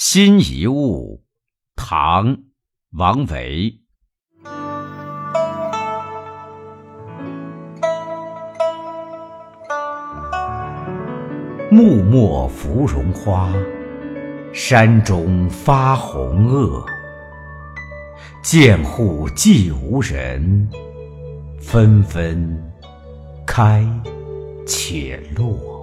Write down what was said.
新遗物，唐，王维。木末芙蓉花，山中发红萼。涧户寂无人，纷纷开且落。